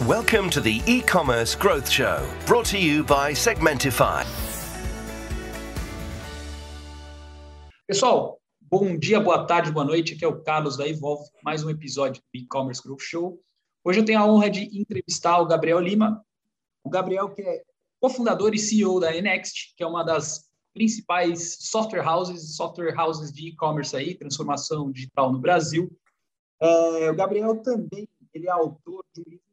Welcome to the e-commerce growth show, brought to you by Segmentify. Pessoal, bom dia, boa tarde, boa noite. Aqui é o Carlos da Evolve, mais um episódio do e-commerce growth show. Hoje eu tenho a honra de entrevistar o Gabriel Lima. O Gabriel que é cofundador e CEO da Enext, que é uma das principais software houses, software houses de e-commerce aí, transformação digital no Brasil. É, o Gabriel também ele é autor de um livro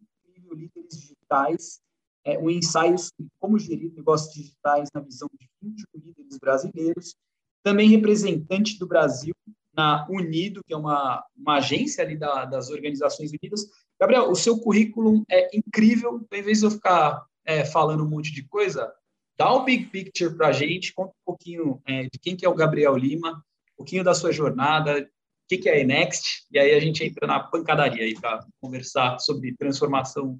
Líderes Digitais, é, um ensaio sobre como gerir negócios digitais na visão de 21 líderes brasileiros. Também representante do Brasil na Unido, que é uma, uma agência ali da, das Organizações Unidas. Gabriel, o seu currículo é incrível. Então, em vez de eu ficar é, falando um monte de coisa, dá o big picture para a gente, conta um pouquinho é, de quem que é o Gabriel Lima, um pouquinho da sua jornada, o que, que é a Next, e aí a gente entra na pancadaria aí para conversar sobre transformação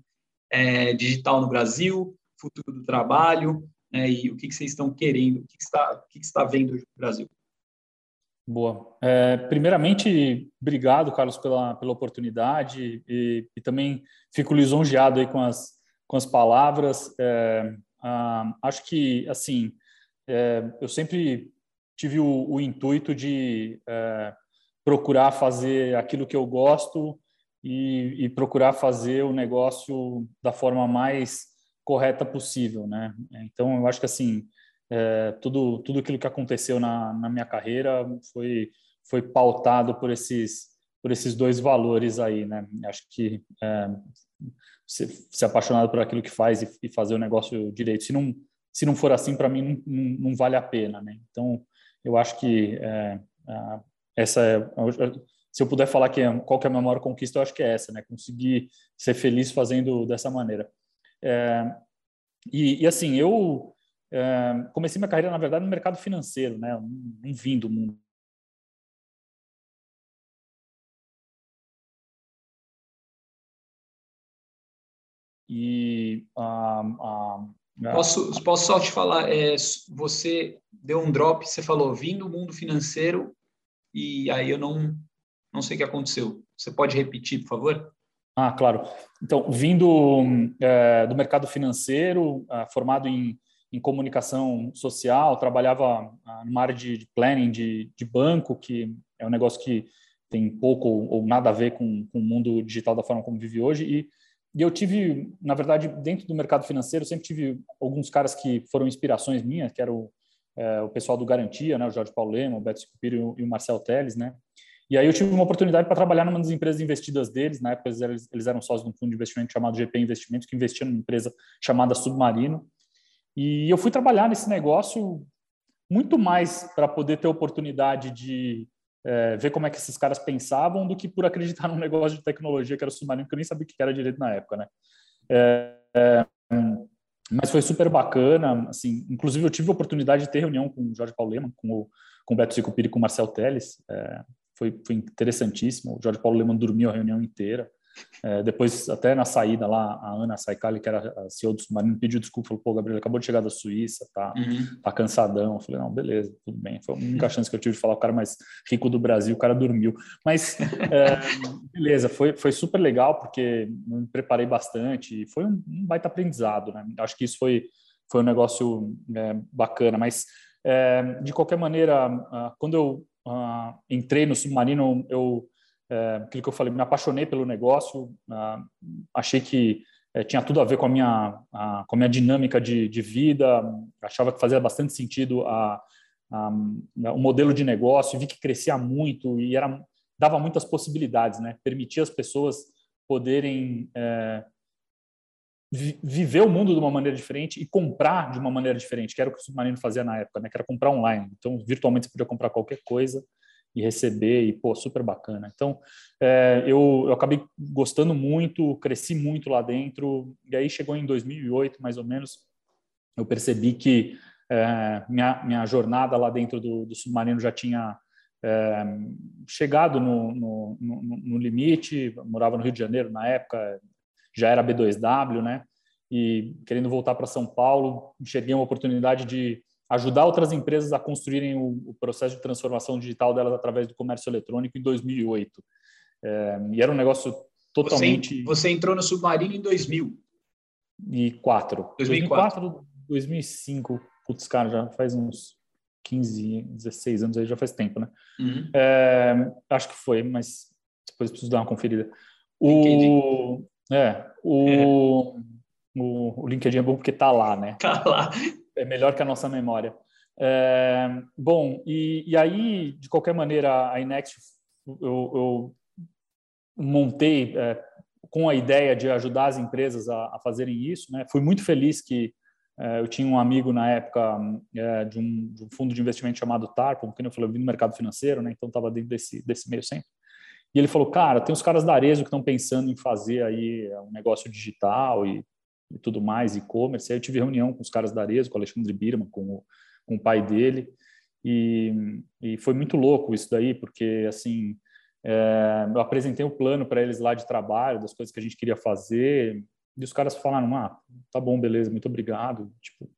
é, digital no Brasil, futuro do trabalho, né, e o que, que vocês estão querendo, o que, que, está, o que, que está vendo no Brasil. Boa. É, primeiramente, obrigado, Carlos, pela, pela oportunidade e, e, também fico lisonjeado aí com as, com as palavras. É, acho que, assim, é, eu sempre tive o, o intuito de é, procurar fazer aquilo que eu gosto e, e, procurar fazer o negócio da forma mais correta possível, né? Então, eu acho que, assim, é, tudo, tudo aquilo que aconteceu na, na minha carreira foi, foi pautado por esses, por esses dois valores aí, né? Acho que é, ser, ser apaixonado por aquilo que faz e, e, fazer o negócio direito. Se não, se não for assim, para mim, não, não, não, vale a pena. Né? Então, eu acho que é, essa é, se eu puder falar que é, qual que é a minha maior conquista, eu acho que é essa, né? Conseguir ser feliz fazendo dessa maneira. É, e, e, assim, eu é, comecei minha carreira, na verdade, no mercado financeiro, né? Não vim do mundo E a, a, posso, posso só te falar, é, você deu um drop, você falou, vim do mundo financeiro, e aí eu não, não sei o que aconteceu. Você pode repetir, por favor? Ah, claro. Então, vindo é, do mercado financeiro, é, formado em, em comunicação social, trabalhava ah, numa área de, de planning de, de, banco, que é um negócio que tem pouco ou nada a ver com, com o mundo digital da forma como vive hoje, e e eu tive, na verdade, dentro do mercado financeiro, sempre tive alguns caras que foram inspirações minhas, que era o, é, o pessoal do Garantia, né, o Jorge Paulo Lema, o Beto Scupiro e o Marcel Teles, né? E aí eu tive uma oportunidade para trabalhar numa das empresas investidas deles, na época eles, eles eram sócios de um fundo de investimento chamado GP Investimentos, que investia numa empresa chamada Submarino. E eu fui trabalhar nesse negócio muito mais para poder ter oportunidade de é, ver como é que esses caras pensavam do que por acreditar num negócio de tecnologia que era o submarino, que eu nem sabia o que era direito na época, né? É, é, mas foi super bacana, assim, inclusive eu tive a oportunidade de ter reunião com o Jorge Paulo Lehmann, com o, com o Beto Sicupiri e com o Marcel Teles, é, foi, foi interessantíssimo, o Jorge Paulo Lehmann dormiu a reunião inteira, é, depois, até na saída lá, a Ana Saikali, que era a CEO do Submarino, pediu desculpa, falou, pô, Gabriel, acabou de chegar da Suíça, tá, uhum. tá cansadão. Eu falei, não, beleza, tudo bem. Foi a única uhum. chance que eu tive de falar o cara mais rico do Brasil, o cara dormiu. Mas, é, beleza, foi, foi super legal, porque me preparei bastante, e foi um, um baita aprendizado, né? Acho que isso foi, foi um negócio é, bacana, mas, é, de qualquer maneira, quando eu uh, entrei no Submarino, eu é, aquilo que eu falei, me apaixonei pelo negócio, ah, achei que é, tinha tudo a ver com a minha, com a minha dinâmica de, de, vida, achava que fazia bastante sentido a, a, o modelo de negócio, vi que crescia muito e era, dava muitas possibilidades, né? permitia as pessoas poderem é, viver o mundo de uma maneira diferente e comprar de uma maneira diferente, que era o que o Submarino fazia na época, né? que era comprar online. Então, virtualmente você podia comprar qualquer coisa e receber e pô super bacana então é, eu, eu acabei gostando muito cresci muito lá dentro e aí chegou em 2008 mais ou menos eu percebi que é, minha, minha jornada lá dentro do, do submarino já tinha é, chegado no, no, no, no limite morava no Rio de Janeiro na época já era B2W né e querendo voltar para São Paulo enxerguei uma oportunidade de ajudar outras empresas a construírem o, processo de transformação digital delas através do comércio eletrônico em 2008. É, e era um negócio totalmente. Você, você entrou no Submarino em 2000. E 4. 2004. 2004, 2005. Putz, cara, já faz uns 15, 16 anos aí, já faz tempo, né? Uhum. É, acho que foi, mas depois preciso dar uma conferida. O, é, o, é. O, o LinkedIn é bom porque tá lá, né? Tá lá. É melhor que a nossa memória. É, bom, e, e, aí, de qualquer maneira, a Inext, eu, eu montei é, com a ideia de ajudar as empresas a, a fazerem isso. Né? Fui muito feliz que é, eu tinha um amigo na época é, de um, de, um, fundo de investimento chamado Tarpon, que eu falei, eu vim no mercado financeiro, né? então estava dentro desse, desse meio sempre. E ele falou, cara, tem os caras da Arezo que estão pensando em fazer aí um negócio digital e, e tudo mais, e-commerce. Aí eu tive reunião com os caras da Arezo, com o Alexandre Birman, com o, com o pai dele, e, e foi muito louco isso daí, porque, assim, é, eu apresentei o um plano para eles lá de trabalho, das coisas que a gente queria fazer, e os caras falaram, ah, tá bom, beleza, muito obrigado, tipo,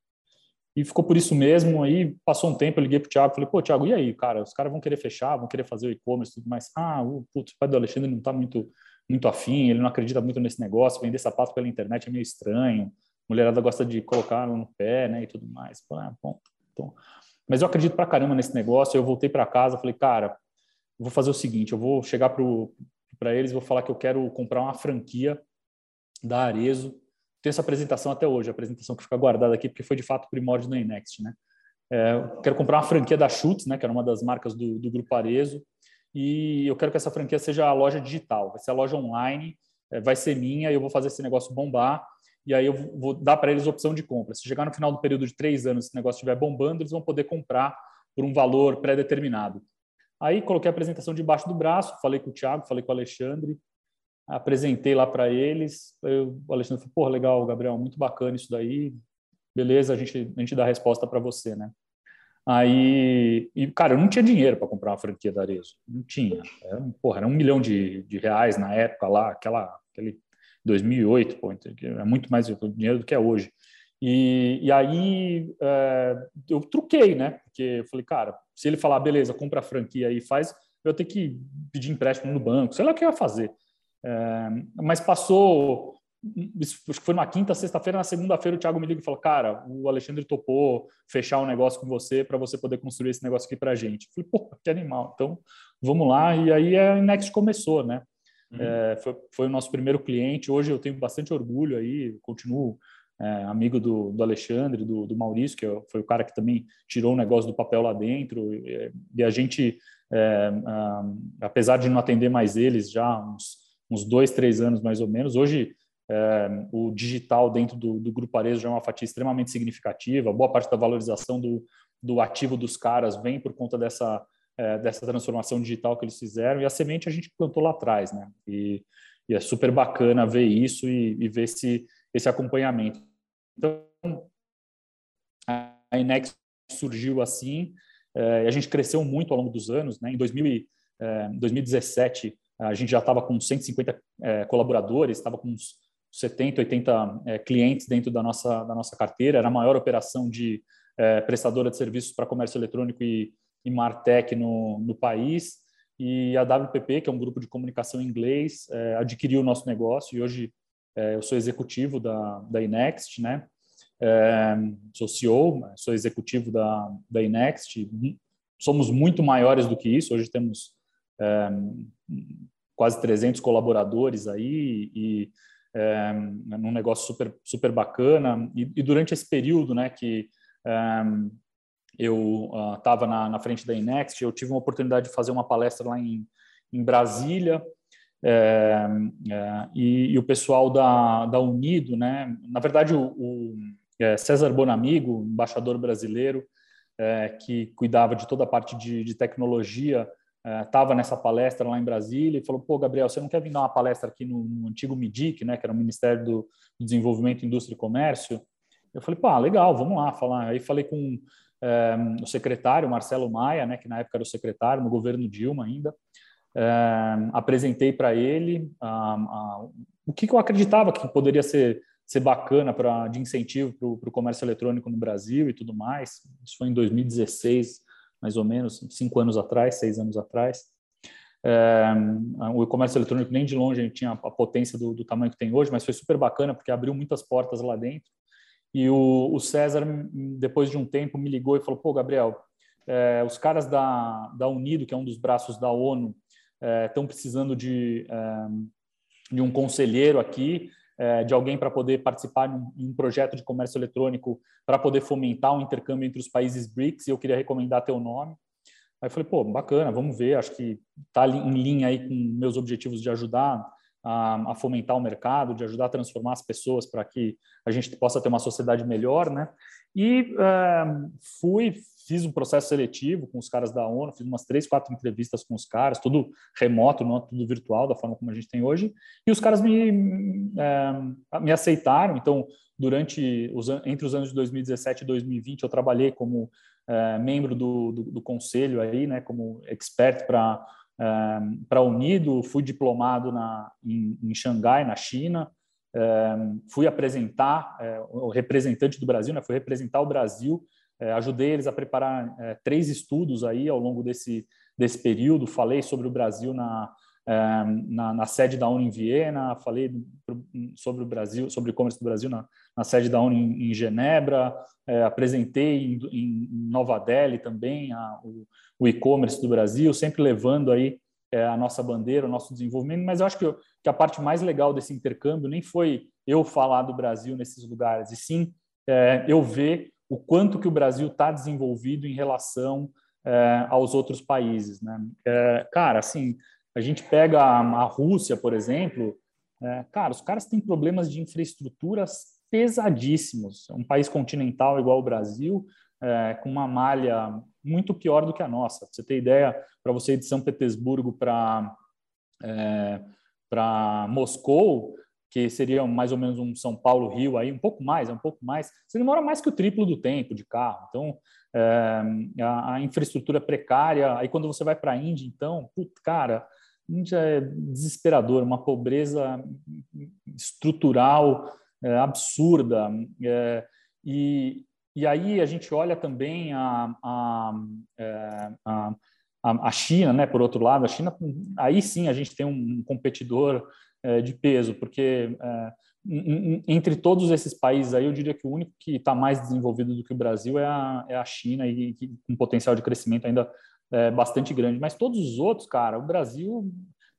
e ficou por isso mesmo, aí passou um tempo, eu liguei pro Thiago, falei, pô, Thiago, e aí, cara, os caras vão querer fechar, vão querer fazer o e-commerce e tudo mais, ah, o, putz, o pai do Alexandre não tá muito, muito afim, ele não acredita muito nesse negócio, vender sapato pela internet é meio estranho, mulherada gosta de colocar no pé, né, e tudo mais, ah, bom, então... Mas eu acredito pra caramba nesse negócio, eu voltei para casa, falei, cara, vou fazer o seguinte, eu vou chegar para eles, vou falar que eu quero comprar uma franquia da Arezo. Tenho essa apresentação até hoje, a apresentação que fica guardada aqui, porque foi de fato primórdio do Next, né? É, quero comprar uma franquia da Schutz, né, que era uma das marcas do, do grupo Arezo, e eu quero que essa franquia seja a loja digital, vai ser a loja online, é, vai ser minha, eu vou fazer esse negócio bombar, e aí eu vou dar para eles opção de compra. Se chegar no final do período de três anos, esse negócio estiver bombando, eles vão poder comprar por um valor pré-determinado. Aí coloquei a apresentação debaixo do braço, falei com o Thiago, falei com o Alexandre, apresentei lá para eles. Eu, o Alexandre falou: porra, legal, Gabriel, muito bacana isso daí. Beleza, a gente, a gente dá a resposta para você, né? Aí, e, cara, eu não tinha dinheiro para comprar uma franquia da Arezo. Não tinha. Era, porra, era um milhão de, de reais na época lá, aquela, aquele 2008, pô, é muito mais dinheiro do que é hoje. E, e aí é, eu truquei, né? Porque eu falei, cara, se ele falar, beleza, compra a franquia e faz, eu ter que pedir empréstimo no banco, sei lá o que eu ia fazer. É, mas passou, acho que foi numa quinta, sexta-feira, na segunda-feira o Thiago me liga e falou, cara, o Alexandre topou fechar um negócio com você para você poder construir esse negócio aqui para a gente. Eu falei, pô, que animal. Então, vamos lá. E aí a Next começou, né? Uhum. É, foi, foi o nosso primeiro cliente. Hoje eu tenho bastante orgulho aí, continuo é, amigo do, do Alexandre, do, do, Maurício, que é foi o cara que também tirou o negócio do papel lá dentro. E, e a gente, é, apesar de não atender mais eles já uns, uns dois, três anos mais ou menos, hoje é, o digital dentro do, do Grupo Arezo já é uma fatia extremamente significativa. Boa parte da valorização do, do ativo dos caras vem por conta dessa, é, dessa transformação digital que eles fizeram. E a semente a gente plantou lá atrás, né? E, e é super bacana ver isso e, e ver esse, esse acompanhamento. Então, a Inex surgiu assim, eh, a gente cresceu muito ao longo dos anos. Né? Em 2000, 2017, eh, a gente já estava com 150 eh, colaboradores, estava com uns 70, 80 clientes dentro da nossa, da nossa carteira, era a maior operação de prestadora de serviços para comércio eletrônico e, e Martech no, no país. E a WPP, que é um grupo de comunicação em inglês, adquiriu o nosso negócio e hoje é, eu sou executivo da, da Inext, né? É, sou CEO, sou executivo da, da Inext. Somos muito maiores do que isso. Hoje temos é, quase 300 colaboradores aí e é, num negócio super, super bacana. E, e durante esse período, né, que é, eu estava uh, na, na frente da Inext, eu tive uma oportunidade de fazer uma palestra lá em, em Brasília, é, e, e, o pessoal da, da Unido, né? Na verdade, o, o é, César Bonamigo, embaixador brasileiro, é, que cuidava de toda a parte de, de tecnologia, estava é, nessa palestra lá em Brasília e falou: "Pô, Gabriel, você não quer vir dar uma palestra aqui no, no antigo MIDIC, né? Que era o Ministério do Desenvolvimento, Indústria e Comércio?" Eu falei: "Pá, legal, vamos lá falar." Aí falei com é, o secretário Marcelo Maia, né? Que na época era o secretário no governo Dilma ainda é, apresentei para ele o que, que, eu acreditava que poderia ser, ser bacana pra, de incentivo para o comércio eletrônico no Brasil e tudo mais. Isso foi em 2016, mais ou menos, cinco anos atrás, seis anos atrás. É, o e-comércio eletrônico nem de longe tinha a potência do, do, tamanho que tem hoje, mas foi super bacana porque abriu muitas portas lá dentro. E o, o César, depois de um tempo, me ligou e falou: pô, Gabriel, é, os caras da, da Unido, que é um dos braços da ONU, estão é, precisando de, é, de um conselheiro aqui, de alguém para poder participar em um projeto de comércio eletrônico para poder fomentar o um intercâmbio entre os países BRICS e eu queria recomendar teu nome. Aí falei, pô, bacana, vamos ver, acho que está em linha aí com meus objetivos de ajudar a, a, fomentar o mercado, de ajudar a transformar as pessoas para que a gente possa ter uma sociedade melhor, né? E é, fui, fiz um processo seletivo com os caras da ONU, fiz umas três, quatro entrevistas com os caras, tudo remoto, não tudo virtual, da forma como a gente tem hoje, e os caras me, é, me aceitaram. Então, durante os, entre os anos de 2017 e 2020, eu trabalhei como é, membro do, do, do, conselho aí, né, como expert para é, para Unido, fui diplomado na, em, em Xangai, na China, é, fui apresentar é, o representante do Brasil, né, fui representar o Brasil é, ajudei eles a preparar é, três estudos aí ao longo desse, desse período. Falei sobre o Brasil na, é, na, na, sede da ONU em Viena, falei sobre o Brasil, sobre o e-commerce do Brasil na, na, sede da ONU em, em Genebra, é, apresentei em, em, Nova Delhi também a, o, o e-commerce do Brasil, sempre levando aí é, a nossa bandeira, o nosso desenvolvimento. Mas eu acho que, que a parte mais legal desse intercâmbio nem foi eu falar do Brasil nesses lugares, e sim é, eu ver o quanto que o Brasil está desenvolvido em relação é, aos outros países. Né? É, cara, assim, a gente pega a, Rússia, por exemplo, é, cara, os caras têm problemas de infraestruturas pesadíssimos. Um país continental igual o Brasil, é, com uma malha muito pior do que a nossa. Pra você ter ideia, para você ir de São Petersburgo para é, para Moscou, que seria mais ou menos um São Paulo-Rio aí, um pouco mais, é um pouco mais. Você demora mais que o triplo do tempo de carro. Então, é, a, a, infraestrutura precária. Aí, quando você vai para a Índia, então, cara, Índia é desesperador, uma pobreza estrutural é, absurda. É, e, e aí a gente olha também a, a, é, a, China, né? Por outro lado, a China, aí sim a gente tem um competidor é, de peso, porque é, entre todos esses países aí, eu diria que o único que está mais desenvolvido do que o Brasil é a, é a China e, com potencial de crescimento ainda é, bastante grande. Mas todos os outros, cara, o Brasil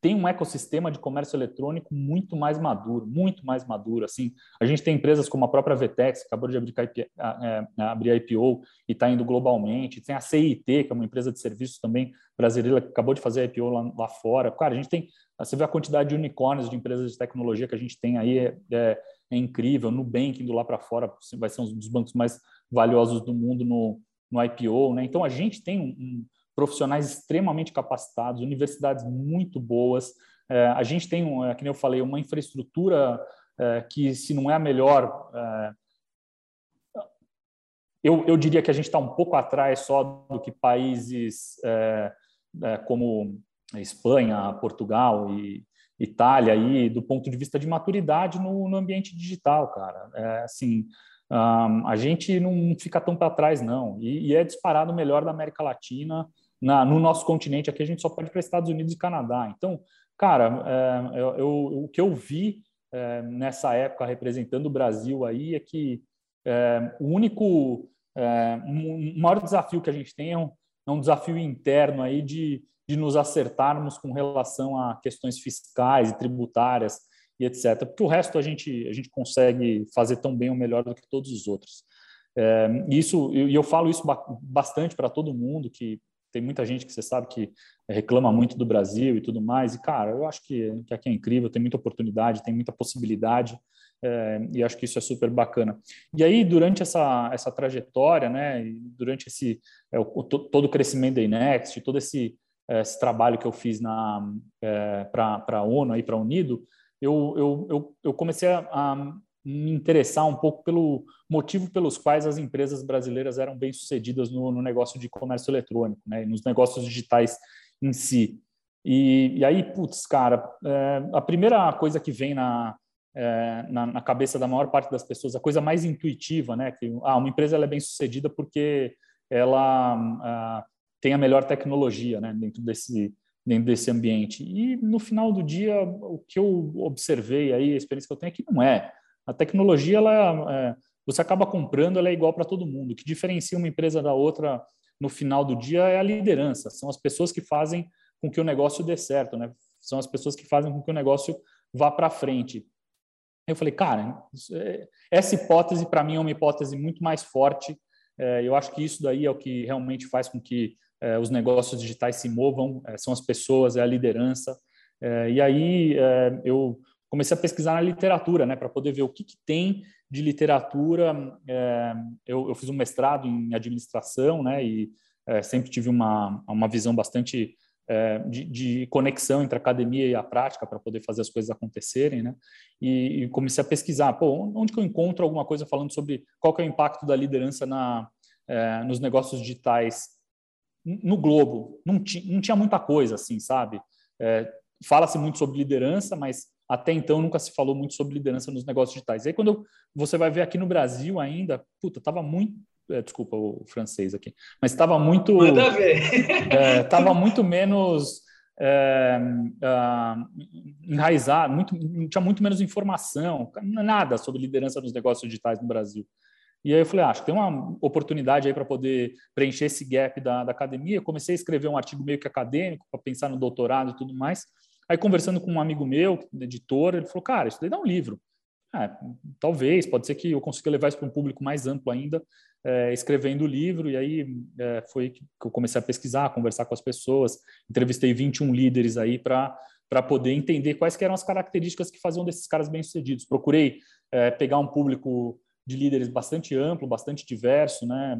tem um ecossistema de comércio eletrônico muito mais maduro, muito mais maduro. Assim, a gente tem empresas como a própria Vetex, que acabou de abrir, é, abrir IPO e está indo globalmente. Tem a CIT, que é uma empresa de serviços também brasileira, que acabou de fazer IPO lá, lá fora. Cara, a gente tem você vê a quantidade de unicórnios de empresas de tecnologia que a gente tem aí, é, é, é incrível. Nubank indo lá para fora vai ser um dos bancos mais valiosos do mundo no, no IPO. Né? Então, a gente tem um, um, profissionais extremamente capacitados, universidades muito boas. É, a gente tem, um, é, como eu falei, uma infraestrutura é, que, se não é a melhor, eu, eu, diria que a gente está um pouco atrás só do que países como Espanha, Portugal e Itália aí do ponto de vista de maturidade no, no ambiente digital, cara. Assim, um, a gente não fica tão para trás não e, e, é disparado melhor da América Latina na, no nosso continente. Aqui a gente só pode para Estados Unidos e Canadá. Então, cara, é, eu, eu, o que eu vi é, nessa época representando o Brasil aí é que é, o único, é, um, maior desafio que a gente tem é um, é um desafio interno aí de de nos acertarmos com relação a questões fiscais e tributárias e etc. Porque o resto a gente, a gente consegue fazer tão bem ou melhor do que todos os outros. É, isso e eu falo isso bastante para todo mundo que tem muita gente que você sabe que reclama muito do Brasil e tudo mais e cara eu acho que, que aqui é incrível tem muita oportunidade tem muita possibilidade é, e acho que isso é super bacana. E aí durante essa essa trajetória né durante esse é, o, todo o crescimento da Inext todo esse esse trabalho que eu fiz na é, para a ONU e para a Unido, eu, eu, eu, eu comecei a, a, me interessar um pouco pelo motivo pelos quais as empresas brasileiras eram bem sucedidas no, no negócio de comércio eletrônico, né, nos negócios digitais em si. E, e aí, putz, cara, é, a primeira coisa que vem na, é, na, na, cabeça da maior parte das pessoas, a coisa mais intuitiva, né, que ah, uma empresa ela é bem sucedida porque ela ah, tem a melhor tecnologia né, dentro desse, dentro desse ambiente. E no final do dia, o que eu observei aí, a experiência que eu tenho é que não é. A tecnologia, ela, é, você acaba comprando, ela é igual para todo mundo. O que diferencia uma empresa da outra no final do dia é a liderança. São as pessoas que fazem com que o negócio dê certo, né? São as pessoas que fazem com que o negócio vá para frente. Eu falei, cara, é, essa hipótese para mim é uma hipótese muito mais forte. É, eu acho que isso daí é o que realmente faz com que é, os negócios digitais se movam, são as pessoas, é a liderança. E aí eu comecei a pesquisar na literatura, né, para poder ver o que, que tem de literatura. Eu, eu, fiz um mestrado em administração, né, e sempre tive uma, uma visão bastante é, de, de, conexão entre a academia e a prática para poder fazer as coisas acontecerem, né? E, e, comecei a pesquisar, pô, onde que eu encontro alguma coisa falando sobre qual que é o impacto da liderança na, é, nos negócios digitais no globo? Não, ti, não tinha muita coisa, assim, sabe? É, Fala-se muito sobre liderança, mas até então nunca se falou muito sobre liderança nos negócios digitais. E aí quando eu, você vai ver aqui no Brasil ainda, puta, tava muito é, desculpa o francês aqui, mas estava muito. Manda ver. Estava é, muito menos é, uh, enraizado, muito, tinha muito menos informação, nada sobre liderança nos negócios digitais no Brasil. E aí eu falei, ah, acho que tem uma oportunidade aí para poder preencher esse gap da, da academia. Eu comecei a escrever um artigo meio que acadêmico para pensar no doutorado e tudo mais. Aí conversando com um amigo meu, editor, ele falou, cara, isso daí dá um livro. Ah, talvez, pode ser que eu consiga levar isso para um público mais amplo ainda é, escrevendo o livro, e aí é, foi que eu comecei a pesquisar, conversar com as pessoas, entrevistei 21 líderes aí para para poder entender quais eram as características que faziam desses caras bem-sucedidos. Procurei é, pegar um público de líderes bastante amplo, bastante diverso, né?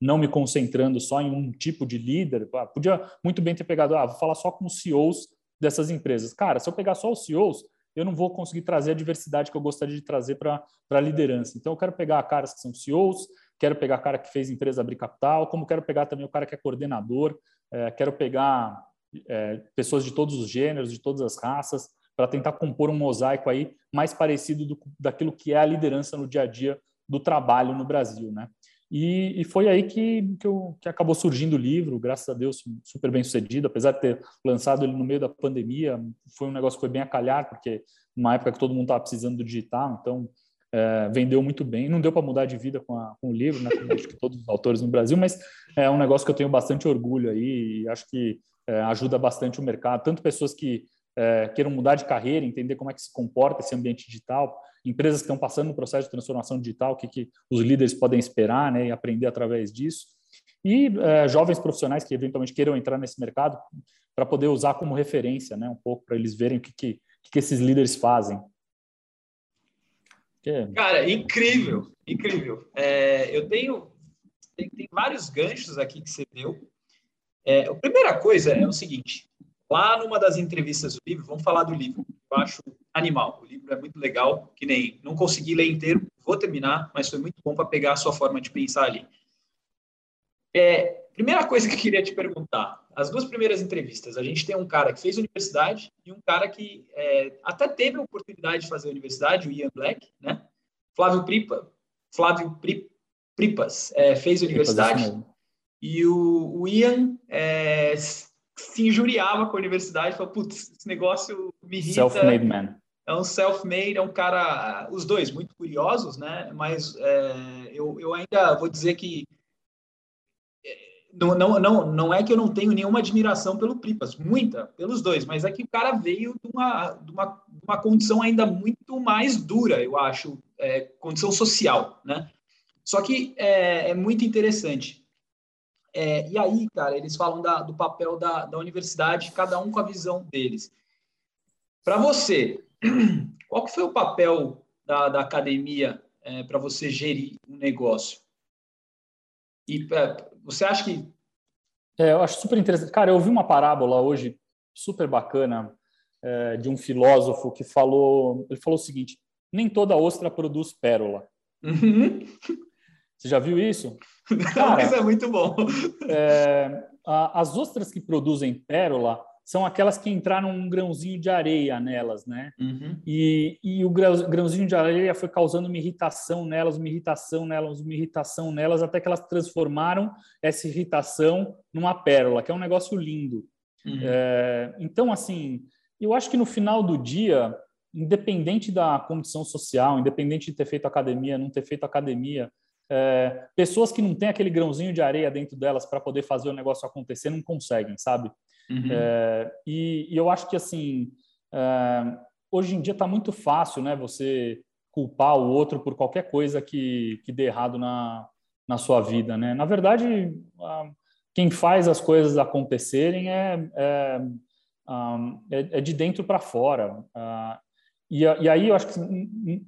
Não me concentrando só em um tipo de líder. Ah, podia muito bem ter pegado, ah, vou falar só com os CEOs dessas empresas. Cara, se eu pegar só os CEOs, eu não vou conseguir trazer a diversidade que eu gostaria de trazer para a liderança. Então, eu quero pegar caras que são CEOs, quero pegar cara que fez empresa abrir capital, como quero pegar também o cara que é coordenador, é, quero pegar é, pessoas de todos os gêneros, de todas as raças, para tentar compor um mosaico aí mais parecido do, daquilo que é a liderança no dia a dia do trabalho no Brasil, né? E, e foi aí que, que, eu, que, acabou surgindo o livro, graças a Deus, super bem sucedido, apesar de ter lançado ele no meio da pandemia, foi um negócio que foi bem a calhar, porque numa época que todo mundo estava precisando do digital, então é, vendeu muito bem. Não deu para mudar de vida com, a, com, o livro, né? Como acho que todos os autores no Brasil, mas é um negócio que eu tenho bastante orgulho aí e acho que é, ajuda bastante o mercado. Tanto pessoas que é, queiram mudar de carreira, entender como é que se comporta esse ambiente digital, empresas que estão passando no processo de transformação digital, o que, que os líderes podem esperar né, e aprender através disso. E é, jovens profissionais que eventualmente queiram entrar nesse mercado para poder usar como referência, né, um pouco para eles verem o que, que, que esses líderes fazem. É. Cara, incrível, incrível. É, eu tenho tem, tem, vários ganchos aqui que você deu. É, a primeira coisa é o seguinte: lá numa das entrevistas do livro, vamos falar do livro. Eu acho animal. O livro é muito legal, que nem não consegui ler inteiro, vou terminar, mas foi muito bom para pegar a sua forma de pensar ali. É, primeira coisa que eu queria te perguntar: as duas primeiras entrevistas, a gente tem um cara que fez universidade e um cara que é, até teve a oportunidade de fazer universidade, o Ian Black, né? Flávio Pripa, Flávio Pri, Pripas é, fez universidade e o, o Ian é, se injuriava com a universidade, falou, putz, esse negócio me irrita. Self-made man. É um self-made, é um cara, os dois muito curiosos, né? Mas é, eu, eu ainda vou dizer que não, não, não, não é que eu não tenho nenhuma admiração pelo Pripas, muita, pelos dois, mas é que o cara veio de uma, de uma, uma condição ainda muito mais dura, eu acho, é, condição social, né? Só que é, é muito interessante. É, e aí, cara, eles falam da, do papel da, da universidade, cada um com a visão deles. Para você, qual que foi o papel da, da academia é, para você gerir um negócio? E é, você acha que. É, eu acho super interessante. Cara, eu ouvi uma parábola hoje super bacana é, de um filósofo que falou. Ele falou o seguinte: nem toda ostra produz pérola. Uhum. Você já viu isso? Cara, Não, é muito bom. É, a, as ostras que produzem pérola são aquelas que entraram um grãozinho de areia nelas, né? Uhum. E, e o grãozinho de areia foi causando uma irritação nelas, uma irritação nelas, uma irritação nelas, até que elas transformaram essa irritação numa pérola, que é um negócio lindo. Uhum. É, então, assim, eu acho que no final do dia, independente da condição social, independente de ter feito academia, não ter feito academia, é, pessoas que não têm aquele grãozinho de areia dentro delas para poder fazer o negócio acontecer não conseguem, sabe? Uhum. É, e, e, eu acho que assim é, hoje em dia está muito fácil, né? Você culpar o outro por qualquer coisa que, que dê errado na, na sua vida, né? Na verdade, quem faz as coisas acontecerem é, é, é, é de dentro para fora. E, e aí eu acho que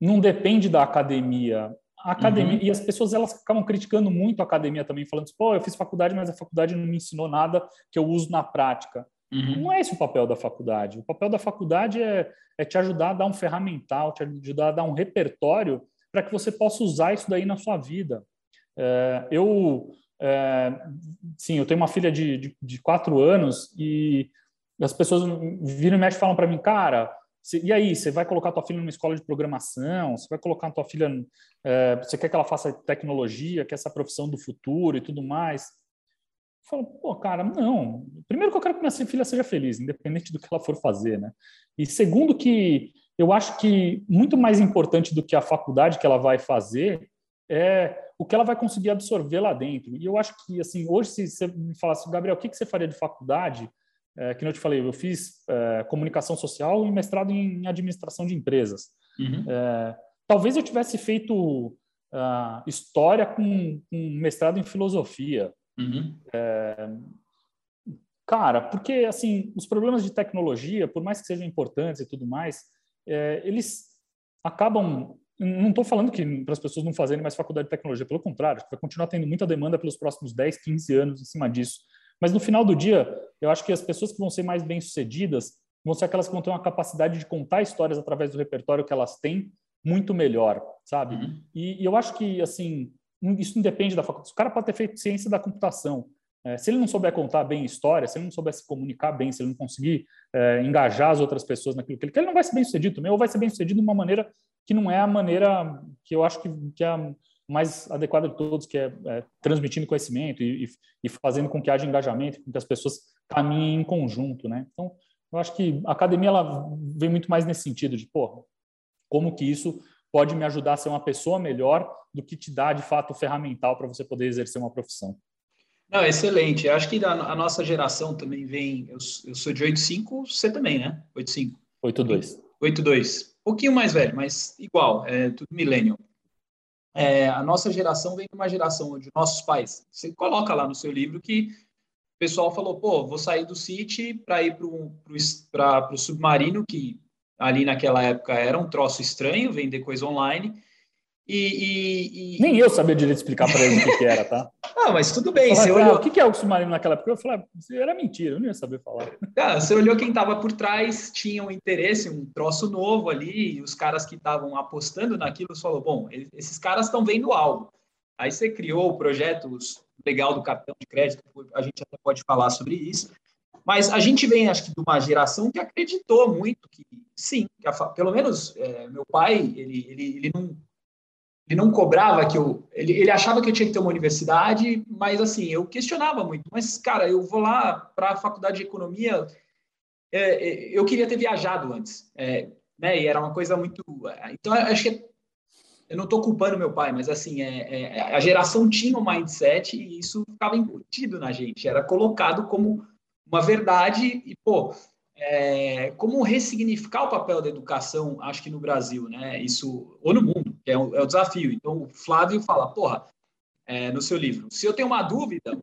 não depende da academia a academia uhum. e as pessoas elas acabam criticando muito a academia também falando assim, pô eu fiz faculdade mas a faculdade não me ensinou nada que eu uso na prática uhum. não é esse o papel da faculdade o papel da faculdade é, é te ajudar a dar um ferramental te ajudar a dar um repertório para que você possa usar isso daí na sua vida é, eu é, sim eu tenho uma filha de, de, de quatro anos e as pessoas viram e mexem falam para mim cara e aí, você vai colocar tua filha numa escola de programação? Você vai colocar tua filha. É, você quer que ela faça tecnologia, quer essa profissão do futuro e tudo mais? Eu falo, pô, cara, não. Primeiro que eu quero que minha filha seja feliz, independente do que ela for fazer, né? E segundo que eu acho que muito mais importante do que a faculdade que ela vai fazer é o que ela vai conseguir absorver lá dentro. E eu acho que, assim, hoje, se você me falasse, Gabriel, o que você faria de faculdade? É, que eu te falei, eu fiz é, comunicação social e mestrado em administração de empresas. Uhum. É, talvez eu tivesse feito uh, história com, com, mestrado em filosofia. Uhum. É, cara, porque assim, os problemas de tecnologia, por mais que sejam importantes e tudo mais, é, eles acabam não estou falando que para as pessoas não fazerem mais faculdade de tecnologia, pelo contrário, vai continuar tendo muita demanda pelos próximos 10, 15 anos em cima disso. Mas no final do dia, eu acho que as pessoas que vão ser mais bem-sucedidas vão ser aquelas que vão ter uma capacidade de contar histórias através do repertório que elas têm muito melhor, sabe? Uhum. E, e, eu acho que, assim, isso não depende da faculdade. O cara pode ter feito ciência da computação. É, se ele não souber contar bem história, se ele não souber se comunicar bem, se ele não conseguir é, engajar as outras pessoas naquilo que ele quer, ele não vai ser bem-sucedido também, ou vai ser bem-sucedido de uma maneira que não é a maneira que eu acho que, que é a mais adequada de todos, que é, é transmitindo conhecimento e, e, fazendo com que haja engajamento, com que as pessoas caminhem em conjunto, né? Então, eu acho que a academia ela vem muito mais nesse sentido de, pô, como que isso pode me ajudar a ser uma pessoa melhor do que te dá, de fato, o ferramental para você poder exercer uma profissão. Não, excelente. Eu acho que a, a nossa geração também vem. Eu, eu sou de 85, você também, né? 85. 82. 82. Um pouquinho mais velho, mas igual, é tudo millennial é, a nossa geração vem de uma geração onde nossos pais, você coloca lá no seu livro que o pessoal falou, pô, vou sair do City para ir para o submarino, que ali naquela época era um troço estranho, vender coisa online, e, e, e... Nem eu sabia direito explicar para ele o que, que, era, tá? Ah, mas tudo bem. Você olhou... O que, é o submarino naquela época? Eu falei, ah, era mentira, eu não ia saber falar. Ah, você olhou quem estava por trás, tinha um interesse, um troço novo ali, e os caras que estavam apostando naquilo, falou, bom, esses caras estão vendo algo. Aí você criou o projeto legal do cartão de crédito, a gente até pode falar sobre isso. Mas a gente vem, acho que, de uma geração que acreditou muito que, sim, que a, pelo menos é, meu pai, ele, ele, ele não ele não cobrava que eu. Ele, ele achava que eu tinha que ter uma universidade, mas assim, eu questionava muito. Mas, cara, eu vou lá para a faculdade de economia. É, é, eu queria ter viajado antes, é, né? E era uma coisa muito. Então, acho que eu não estou culpando meu pai, mas assim, é, é, a geração tinha um mindset e isso ficava embutido na gente, era colocado como uma verdade e, pô, é, como ressignificar o papel da educação, acho que no Brasil, né? Isso, ou no mundo, é o, é o desafio. Então, o Flávio fala, porra, é, no seu livro, se eu tenho uma dúvida,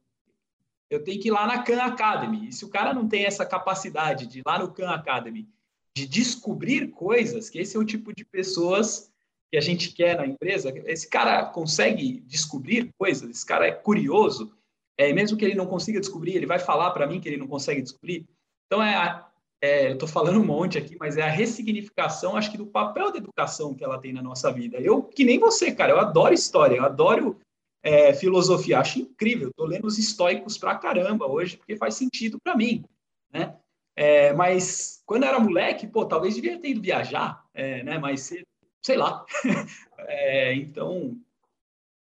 eu tenho que ir lá na Khan Academy. E se o cara não tem essa capacidade de ir lá no Khan Academy, de descobrir coisas, que esse é o tipo de pessoas que a gente quer na empresa, esse cara consegue descobrir coisas, esse cara é curioso, é, mesmo que ele não consiga descobrir, ele vai falar para mim que ele não consegue descobrir. Então, é, é, eu estou falando um monte aqui, mas é a ressignificação, acho que do papel da educação que ela tem na nossa vida. Eu, que nem você, cara, eu adoro história, eu adoro é, filosofia, acho incrível. Estou lendo os estoicos pra caramba hoje, porque faz sentido para mim, né? É, mas quando eu era moleque, pô, talvez devia ter ido viajar, é, né? Mas sei lá. É, então.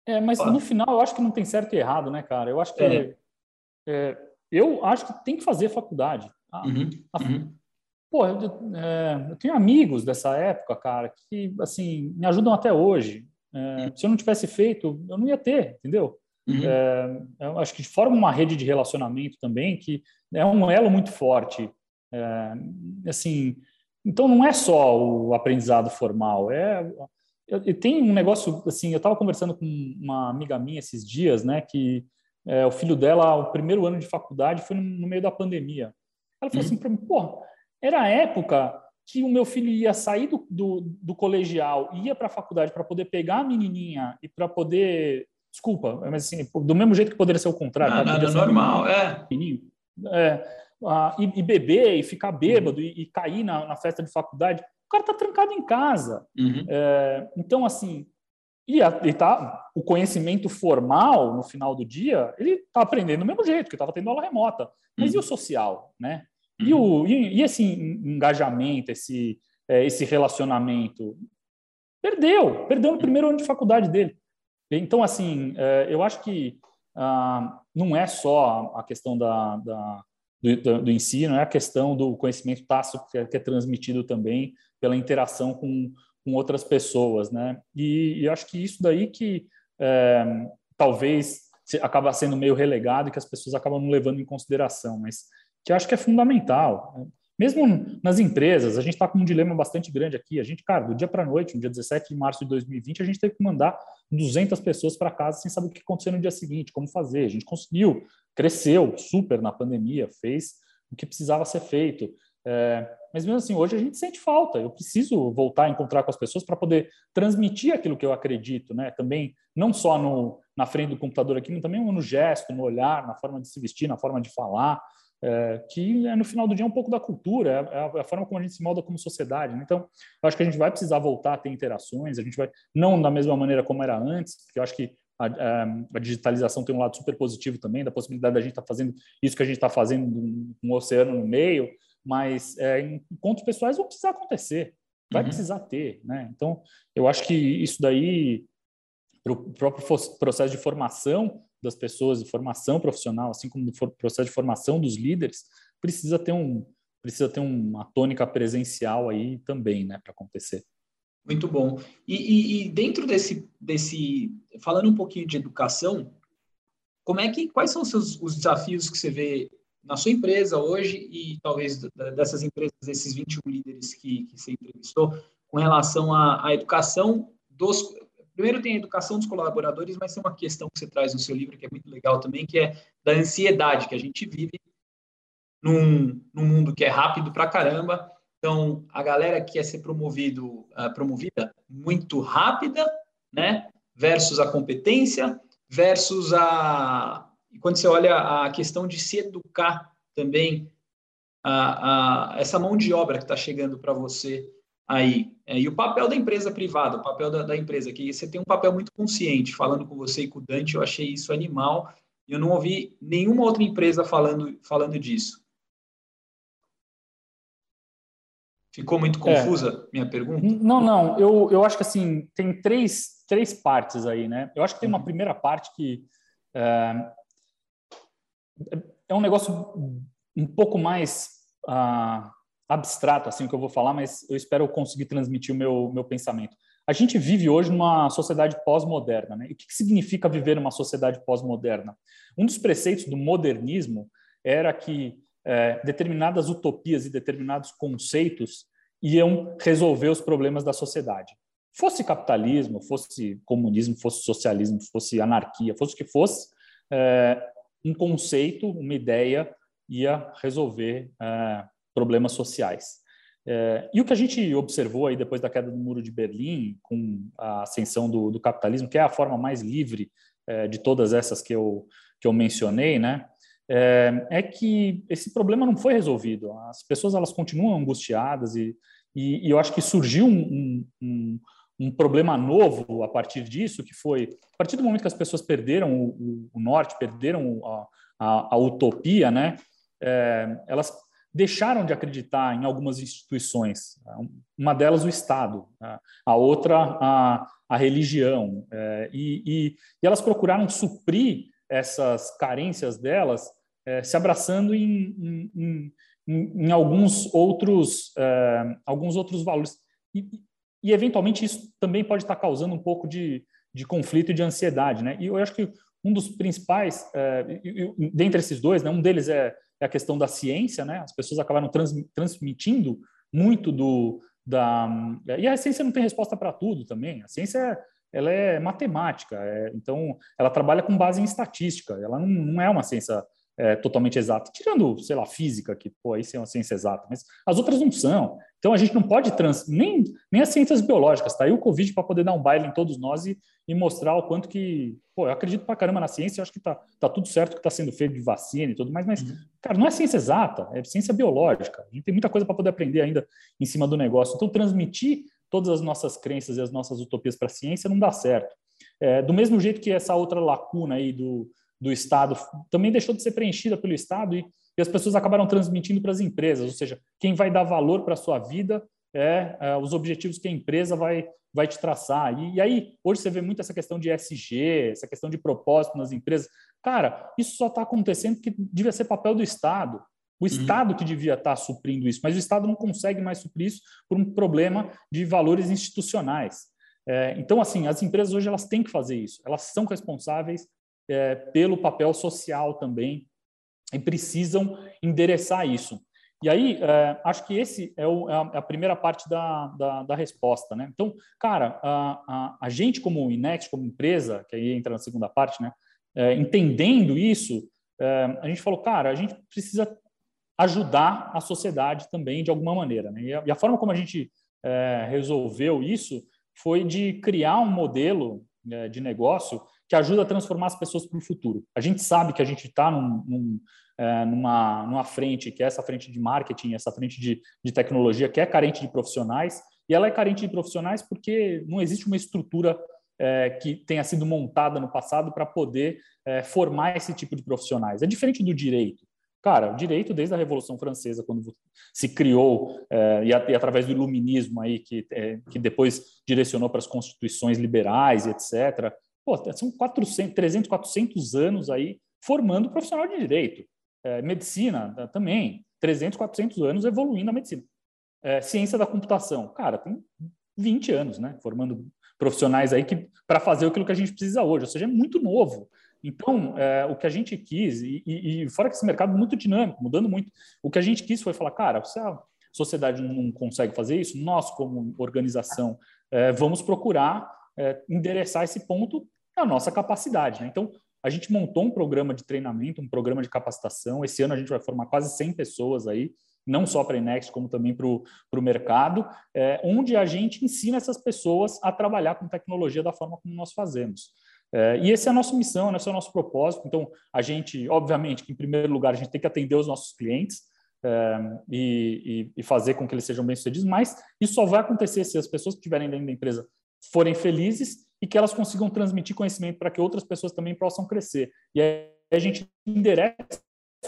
É, mas no final eu acho que não tem certo e errado, né, cara? Eu acho que é. Eu acho que tem que fazer faculdade. Ah, uhum, uhum. Pô, eu, é, eu, tenho amigos dessa época, cara, que assim me ajudam até hoje. É, uhum. Se eu não tivesse feito, eu não ia ter, entendeu? Uhum. É, eu acho que forma uma rede de relacionamento também que é um elo muito forte. É, assim, então não é só o aprendizado formal, é e tem um negócio assim, eu estava conversando com uma amiga minha esses dias, né, que é, o filho dela, o primeiro ano de faculdade foi no, no meio da pandemia. Ela falou uhum. assim para mim, pô, era a época que o meu filho ia sair do, do, do colegial, ia para a faculdade para poder pegar a menininha e para poder, desculpa, mas assim, do mesmo jeito que poderia ser o contrário. Não, nada normal, é. é e, e, beber e ficar bêbado uhum. e, e, cair na, na, festa de faculdade. O cara está trancado em casa. Uhum. É, então, assim, e, a, e tá, o conhecimento formal no final do dia, ele está aprendendo do mesmo jeito, que estava tendo aula remota. Mas uhum. e o social, né? E, o, uhum. e, e esse engajamento, esse, é, esse relacionamento? Perdeu, perdeu no primeiro ano de faculdade dele. Então, assim, é, eu acho que ah, não é só a questão da, da do, do, ensino, é a questão do conhecimento tácito que é, que é transmitido também pela interação com, com outras pessoas, né? E, e acho que isso daí que é, talvez acaba sendo meio relegado e que as pessoas acabam não levando em consideração, mas que acho que é fundamental. Mesmo nas empresas, a gente está com um dilema bastante grande aqui. A gente, cara, do dia para a noite, no dia 17 de março de 2020, a gente teve que mandar 200 pessoas para casa sem saber o que aconteceu no dia seguinte, como fazer. A gente conseguiu, cresceu super na pandemia, fez o que precisava ser feito. É, mas mesmo assim, hoje a gente sente falta. Eu preciso voltar a encontrar com as pessoas para poder transmitir aquilo que eu acredito, né? Também não só no, na frente do computador aqui, mas também no gesto, no olhar, na forma de se vestir, na forma de falar, é, que é, no final do dia é um pouco da cultura, é a, é a, forma como a gente se molda como sociedade. Né? Então, eu acho que a gente vai precisar voltar a ter interações. A gente vai não da mesma maneira como era antes, porque eu acho que a, a, a, digitalização tem um lado super positivo também, da possibilidade da gente estar tá fazendo isso que a gente está fazendo com um oceano no meio, mas é, encontros pessoais vão precisar acontecer, vai uhum. precisar ter, né? Então, eu acho que isso daí, para o próprio processo de formação das pessoas, de formação profissional, assim como o processo de formação dos líderes, precisa ter um precisa ter uma tônica presencial aí também, né, para acontecer. Muito bom. E, e, e, dentro desse, desse, falando um pouquinho de educação, como é que, quais são os, seus, os desafios que você vê na sua empresa hoje e talvez dessas empresas, desses 21 líderes que, que você entrevistou, com relação à, à educação dos. Primeiro tem a educação dos colaboradores, mas tem uma questão que você traz no seu livro que é muito legal também, que é da ansiedade que a gente vive num, num mundo que é rápido pra caramba. Então, a galera que quer ser promovido, uh, promovida muito rápida, né? Versus a competência, versus a, e quando você olha a questão de se educar também, a, a essa mão de obra que está chegando para você aí, é, e o papel da empresa privada, o papel da, da, empresa, que você tem um papel muito consciente, falando com você e com o Dante, eu achei isso animal, e eu não ouvi nenhuma outra empresa falando, falando disso. Ficou muito é. confusa é. minha pergunta? Não, não. Eu, eu acho que assim tem três, três partes aí, né? Eu acho que tem uma uhum. primeira parte que é, é um negócio um pouco mais uh, abstrato, assim, o que eu vou falar, mas eu espero conseguir transmitir o meu, meu pensamento. A gente vive hoje numa sociedade pós-moderna, né? E o que significa viver numa sociedade pós-moderna? Um dos preceitos do modernismo era que é, determinadas utopias e determinados conceitos iam resolver os problemas da sociedade. Fosse capitalismo, fosse comunismo, fosse socialismo, fosse anarquia, fosse o que fosse, é, um conceito, uma ideia ia resolver é, problemas sociais. É, e o que a gente observou aí depois da queda do muro de Berlim, com a ascensão do, do capitalismo, que é a forma mais livre é, de todas essas que eu, que eu mencionei, né, é, é, que esse problema não foi resolvido. As pessoas elas continuam angustiadas e, e, e eu acho que surgiu um, um, problema novo a partir disso, que foi a partir do momento que as pessoas perderam o, o norte, perderam a, a, a utopia, né? É, elas deixaram de acreditar em algumas instituições. Uma delas o Estado, né? a outra a, a religião, é, e, e, e, elas procuraram suprir essas carências delas é, se abraçando em, em, em, em alguns outros é, alguns outros valores e, e, eventualmente isso também pode estar causando um pouco de, de conflito e de ansiedade, né? E eu acho que um dos principais, é, dentre esses dois, né, um deles é, é, a questão da ciência, né? As pessoas acabaram trans, transmitindo muito do da e a ciência não tem resposta para tudo também. A ciência é, ela é matemática, é, então ela trabalha com base em estatística. Ela não, não é uma ciência é, totalmente exata, tirando, sei lá, física, que pô, isso é uma ciência exata, mas as outras não são. Então a gente não pode trans, nem, nem as ciências biológicas, tá aí o Covid para poder dar um baile em todos nós e, e mostrar o quanto que, pô, eu acredito pra caramba na ciência, eu acho que tá, tá tudo certo que está sendo feito de vacina e tudo mais, mas, uhum. cara, não é ciência exata, é ciência biológica. A gente tem muita coisa para poder aprender ainda em cima do negócio. Então transmitir todas as nossas crenças e as nossas utopias para a ciência não dá certo. É, do mesmo jeito que essa outra lacuna aí do, do Estado também deixou de ser preenchida pelo Estado e, e as pessoas acabaram transmitindo para as empresas, ou seja, quem vai dar valor para a sua vida é, é, os objetivos que a empresa vai, vai te traçar. E, e, aí, hoje você vê muito essa questão de SG, essa questão de propósito nas empresas. Cara, isso só está acontecendo porque devia ser papel do Estado. O uhum. Estado que devia estar tá suprindo isso, mas o Estado não consegue mais suprir isso por um problema de valores institucionais. É, então, assim, as empresas hoje elas têm que fazer isso. Elas são responsáveis é, pelo papel social também e precisam endereçar isso. E aí, é, acho que esse é, o, é, a primeira parte da, da, da resposta, né? Então, cara, a, a, a, gente como Inex, como empresa, que aí entra na segunda parte, né? É, entendendo isso, é, a gente falou, cara, a gente precisa ajudar a sociedade também de alguma maneira, né? E a, e a forma como a gente é, resolveu isso foi de criar um modelo é, de negócio que ajuda a transformar as pessoas para o futuro. A gente sabe que a gente está num, num, é, numa, numa frente, que é essa frente de marketing, essa frente de, de tecnologia, que é carente de profissionais, e ela é carente de profissionais porque não existe uma estrutura é, que tenha sido montada no passado para poder é, formar esse tipo de profissionais. É diferente do direito. Cara, o direito, desde a Revolução Francesa, quando se criou, é, e, a, e, através do iluminismo, aí, que, é, que depois direcionou para as constituições liberais etc., Pô, são 400, 300, 400 anos aí formando profissional de direito. É, medicina também, 300, 400 anos evoluindo a medicina. É, ciência da computação, cara, tem 20 anos, né? Formando profissionais aí que para fazer aquilo que a gente precisa hoje, ou seja, é muito novo. Então, é, o que a gente quis, e, e, e, fora que esse mercado é muito dinâmico, mudando muito, o que a gente quis foi falar, cara, se a sociedade não consegue fazer isso, nós, como organização, é, vamos procurar é, endereçar esse ponto é a nossa capacidade. Né? Então, a gente montou um programa de treinamento, um programa de capacitação. Esse ano a gente vai formar quase 100 pessoas aí, não só para a Inext, como também para o mercado, é, onde a gente ensina essas pessoas a trabalhar com tecnologia da forma como nós fazemos. É, e essa é a nossa missão, esse é o nosso propósito. Então, a gente, obviamente, que em primeiro lugar, a gente tem que atender os nossos clientes é, e, e, fazer com que eles sejam bem-sucedidos, mas isso só vai acontecer se as pessoas que estiverem dentro da empresa forem felizes e que elas consigam transmitir conhecimento para que outras pessoas também possam crescer. E aí a gente endereça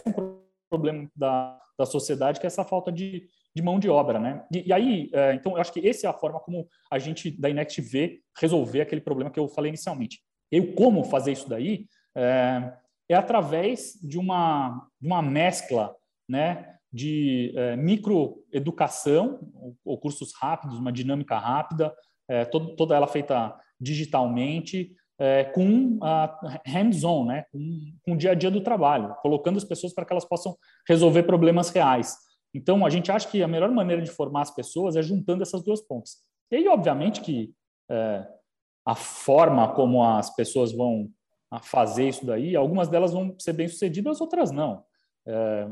um problema da, da sociedade, que é essa falta de, de mão de obra, né? E, e aí, é, então, eu acho que essa é a forma como a gente da Inext vê resolver aquele problema que eu falei inicialmente. E como fazer isso daí é, é através de uma, de uma mescla, né? De é, microeducação, ou, ou cursos rápidos, uma dinâmica rápida, é, todo, toda ela feita digitalmente, é, com hands-on, né? Com, com, o dia a dia do trabalho, colocando as pessoas para que elas possam resolver problemas reais. Então, a gente acha que a melhor maneira de formar as pessoas é juntando essas duas pontas. E aí, obviamente, que é, a forma como as pessoas vão fazer isso daí, algumas delas vão ser bem-sucedidas, outras não. É,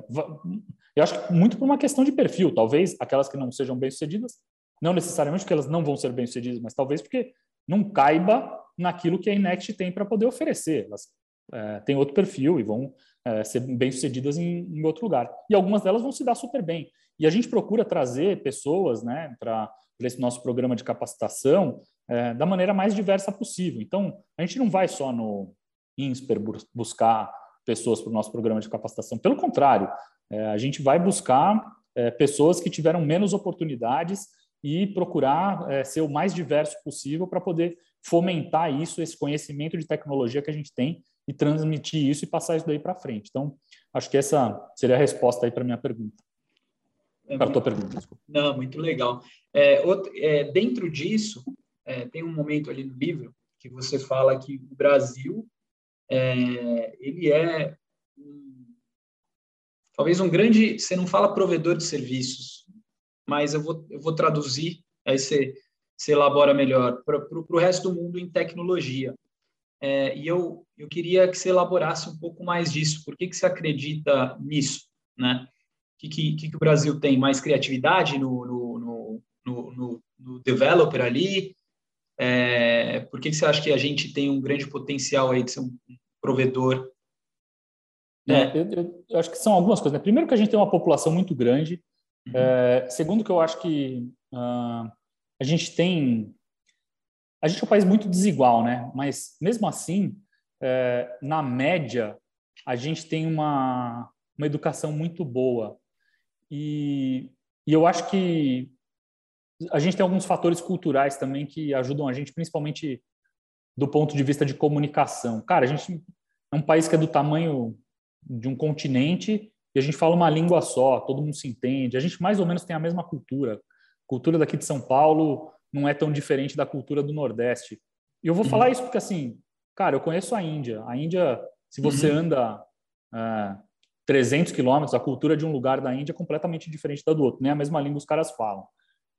eu acho que muito por uma questão de perfil. Talvez aquelas que não sejam bem-sucedidas, não necessariamente porque elas não vão ser bem-sucedidas, mas talvez porque não caiba naquilo que a Inext tem para poder oferecer. Elas é, têm outro perfil e vão é, ser bem-sucedidas em, em, outro lugar. E algumas delas vão se dar super bem. E a gente procura trazer pessoas né, para esse nosso programa de capacitação é, da maneira mais diversa possível. Então, a gente não vai só no INSPER buscar pessoas para o nosso programa de capacitação. Pelo contrário, é, a gente vai buscar é, pessoas que tiveram menos oportunidades e procurar é, ser o mais diverso possível para poder fomentar isso, esse conhecimento de tecnologia que a gente tem e transmitir isso e passar isso daí para frente. Então, acho que essa seria a resposta aí para minha pergunta. É para a tua pergunta, desculpa. Não, muito legal. É, outro, é, dentro disso, é, tem um momento ali no livro que você fala que o Brasil é, ele é um, talvez um grande, você não fala provedor de serviços, mas eu vou, eu vou traduzir, aí você, você elabora melhor, para o resto do mundo em tecnologia. É, e eu, eu queria que você elaborasse um pouco mais disso. Por que, que você acredita nisso? Né? Que, que, que o Brasil tem mais criatividade no, no, no, no, no developer ali? É, por que, que você acha que a gente tem um grande potencial aí de ser um provedor? Né? É, eu, eu, acho que são algumas coisas. Né? Primeiro que a gente tem uma população muito grande. Uhum. É, segundo que eu acho que uh, a gente tem... A gente é um país muito desigual, né? Mas, mesmo assim, é, na média, a gente tem uma, uma educação muito boa. E, e eu acho que a gente tem alguns fatores culturais também que ajudam a gente, principalmente do ponto de vista de comunicação. Cara, a gente é um país que é do tamanho de um continente e a gente fala uma língua só, todo mundo se entende. A gente mais ou menos tem a mesma cultura. A cultura daqui de São Paulo não é tão diferente da cultura do Nordeste. E eu vou uhum. falar isso porque, assim, cara, eu conheço a Índia. A Índia, se você uhum. anda é, 300 quilômetros, a cultura de um lugar da Índia é completamente diferente da do outro. Nem a mesma língua os caras falam.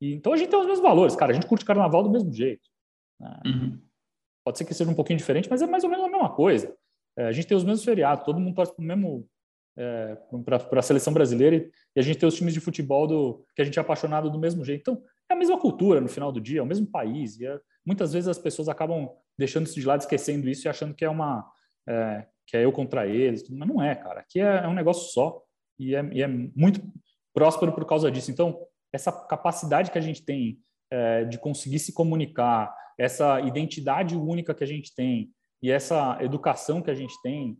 E, então a gente tem os mesmos valores, cara. A gente curte carnaval do mesmo jeito. Né? Uhum. Pode ser que seja um pouquinho diferente, mas é mais ou menos a mesma coisa. É, a gente tem os mesmos feriados, todo mundo torce para o mesmo é, para a seleção brasileira e, e, a gente tem os times de futebol do que a gente é apaixonado do mesmo jeito. Então é a mesma cultura no final do dia, é o mesmo país. E é, muitas vezes as pessoas acabam deixando isso de lado, esquecendo isso e achando que é uma é, que é eu contra eles, mas não é, cara. Aqui é, é um negócio só e é, e é muito próspero por causa disso. Então essa capacidade que a gente tem é, de conseguir se comunicar, essa identidade única que a gente tem e essa educação que a gente tem,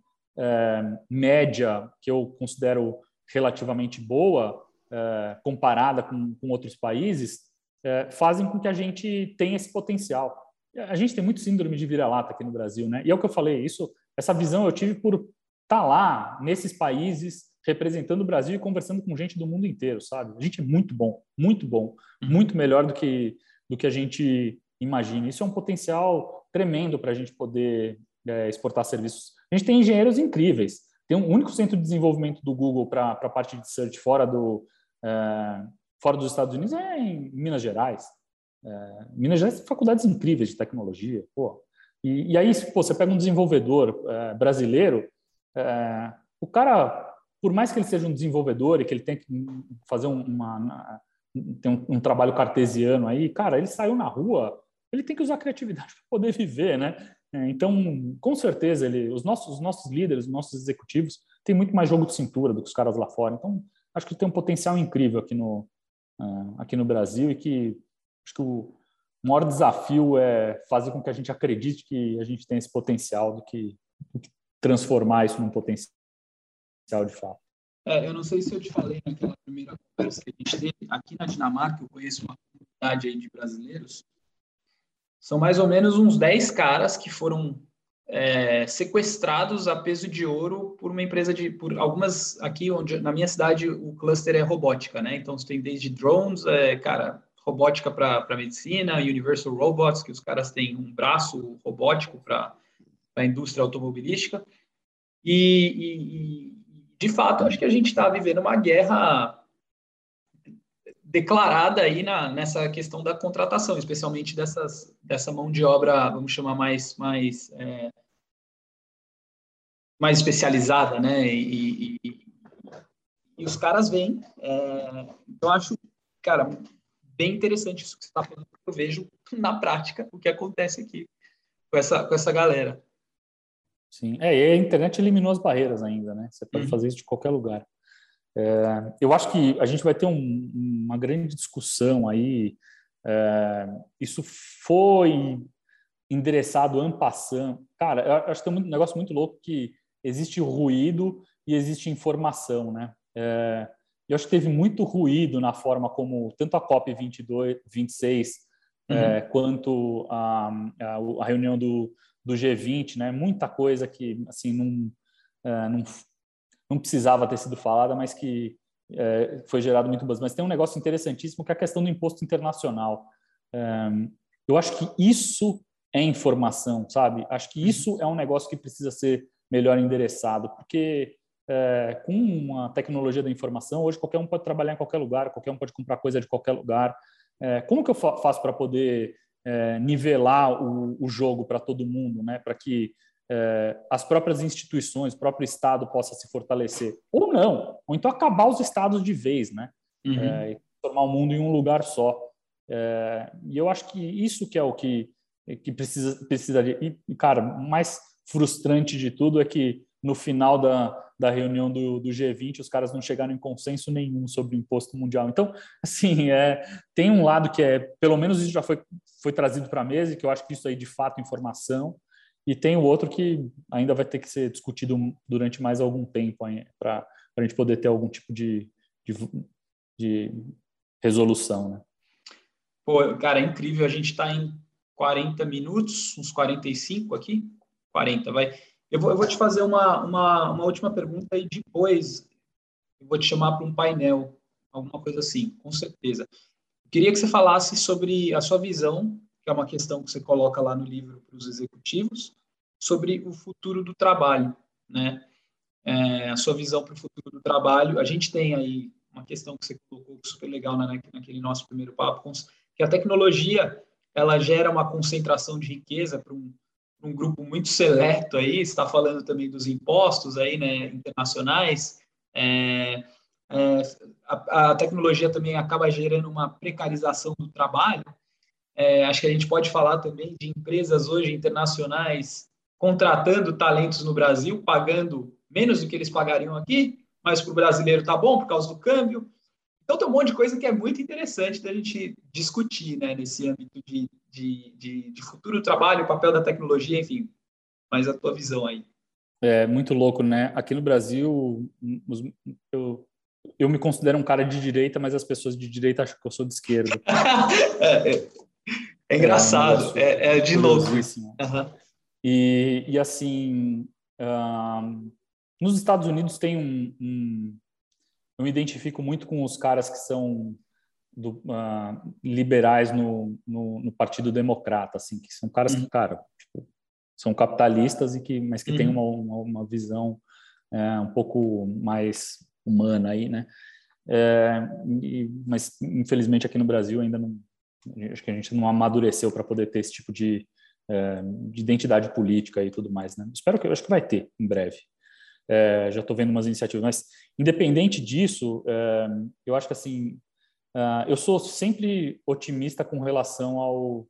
média, que eu considero relativamente boa, é, comparada com, com, outros países, é, fazem com que a gente tenha esse potencial. A gente tem muito síndrome de vira-lata aqui no Brasil, né? E é o que eu falei, isso, essa visão eu tive por estar tá lá nesses países representando o Brasil e conversando com gente do mundo inteiro, sabe? A gente é muito bom, muito bom, uhum. muito melhor do que do que a gente imagina. Isso é um potencial tremendo para a gente poder é, exportar serviços. A gente tem engenheiros incríveis. Tem um único centro de desenvolvimento do Google para a parte de search fora do é, fora dos Estados Unidos é em Minas Gerais. É, Minas Gerais tem faculdades incríveis de tecnologia, pô. E, e aí, pô, você pega um desenvolvedor é, brasileiro, é, o cara por mais que ele seja um desenvolvedor e que ele tenha que fazer uma, tem um, um, trabalho cartesiano aí, cara, ele saiu na rua, ele tem que usar criatividade para poder viver, né? É, então, com certeza, ele, os nossos, os nossos líderes, os nossos executivos, têm muito mais jogo de cintura do que os caras lá fora. Então, acho que tem um potencial incrível aqui no, uh, aqui no Brasil e que acho que o maior desafio é fazer com que a gente acredite que a gente tem esse potencial do que, do que transformar isso num potencial de fato. É, eu não sei se eu te falei naquela primeira conversa que a gente teve. Aqui na Dinamarca, eu conheço uma comunidade aí de brasileiros. São mais ou menos uns 10 caras que foram é, sequestrados a peso de ouro por uma empresa de. por algumas. Aqui, onde na minha cidade, o cluster é robótica, né? Então, você tem desde drones, é, cara, robótica para medicina, Universal Robots, que os caras têm um braço robótico para a indústria automobilística. E, e, de fato, acho que a gente está vivendo uma guerra declarada aí na, nessa questão da contratação, especialmente dessas, dessa mão de obra, vamos chamar mais, mais, é, mais especializada, né? E, e, e os caras vêm. É, eu acho, cara, bem interessante isso que você está falando, eu vejo na prática o que acontece aqui com essa, com essa galera. Sim, é, e a internet eliminou as barreiras ainda, né? Você pode uhum. fazer isso de qualquer lugar. É, eu acho que a gente vai ter um, uma grande discussão aí. É, isso foi endereçado en passant. Cara, eu acho que tem um negócio muito louco que existe ruído e existe informação, né? É, eu acho que teve muito ruído na forma como tanto a COP 22, 26 uhum. é, quanto a, a, a, reunião do, do G20, né? Muita coisa que assim não, é, não não precisava ter sido falada, mas que é, foi gerado muito buzz. Mas tem um negócio interessantíssimo que é a questão do imposto internacional. É, eu acho que isso é informação, sabe? Acho que isso é um negócio que precisa ser melhor endereçado, porque é, com a tecnologia da informação, hoje qualquer um pode trabalhar em qualquer lugar, qualquer um pode comprar coisa de qualquer lugar. É, como que eu faço para poder é, nivelar o, o jogo para todo mundo, né? Para que as próprias instituições, o próprio Estado possa se fortalecer. Ou não, ou então acabar os Estados de vez, né? Uhum. É, e tornar o mundo em um lugar só. É, e eu acho que isso que é o que, que precisa, precisaria. E, cara, mais frustrante de tudo é que no final da, da reunião do, do, G20 os caras não chegaram em consenso nenhum sobre o imposto mundial. Então, assim, é, tem um lado que é, pelo menos isso já foi, foi trazido para a mesa, e que eu acho que isso aí de fato é informação, e tem o outro que ainda vai ter que ser discutido durante mais algum tempo para a gente poder ter algum tipo de, de, de resolução, né? Pô, cara, é incrível. A gente está em 40 minutos, uns 45 aqui. 40, vai. Eu vou, eu vou te fazer uma, uma, uma última pergunta e depois eu vou te chamar para um painel, alguma coisa assim, com certeza. Queria que você falasse sobre a sua visão, que é uma questão que você coloca lá no livro para os executivos, sobre o futuro do trabalho, né? É, a sua visão para o futuro do trabalho. A gente tem aí uma questão que você colocou super legal né, naquele nosso primeiro papo, que a tecnologia ela gera uma concentração de riqueza para um, um grupo muito seleto aí. Está falando também dos impostos aí, né, internacionais. É, é, a, a, tecnologia também acaba gerando uma precarização do trabalho. É, acho que a gente pode falar também de empresas hoje internacionais contratando talentos no Brasil, pagando menos do que eles pagariam aqui, mas para o brasileiro tá bom por causa do câmbio. Então tem um monte de coisa que é muito interessante da gente discutir né, nesse âmbito de, de, de, de futuro trabalho, papel da tecnologia, enfim. Mas a tua visão aí. É muito louco, né? Aqui no Brasil, eu, eu me considero um cara de direita, mas as pessoas de direita acham que eu sou de esquerda. é, é, é, engraçado, é, é, é de louco. Uhum. E, e assim, nos Estados Unidos tem um, um, Eu me identifico muito com os caras que são do, uh, liberais no, no, no, Partido Democrata, assim, que são caras uhum. que, cara, tipo, são capitalistas e que, mas que uhum. têm uma, uma, uma visão é, um pouco mais humana aí, né? É, e, mas infelizmente aqui no Brasil ainda não, acho que a gente não amadureceu para poder ter esse tipo de, é, de identidade política e tudo mais. Né? Espero que, eu acho que vai ter em breve. É, já estou vendo umas iniciativas, mas independente disso, é, eu acho que assim, uh, eu sou sempre otimista com relação ao.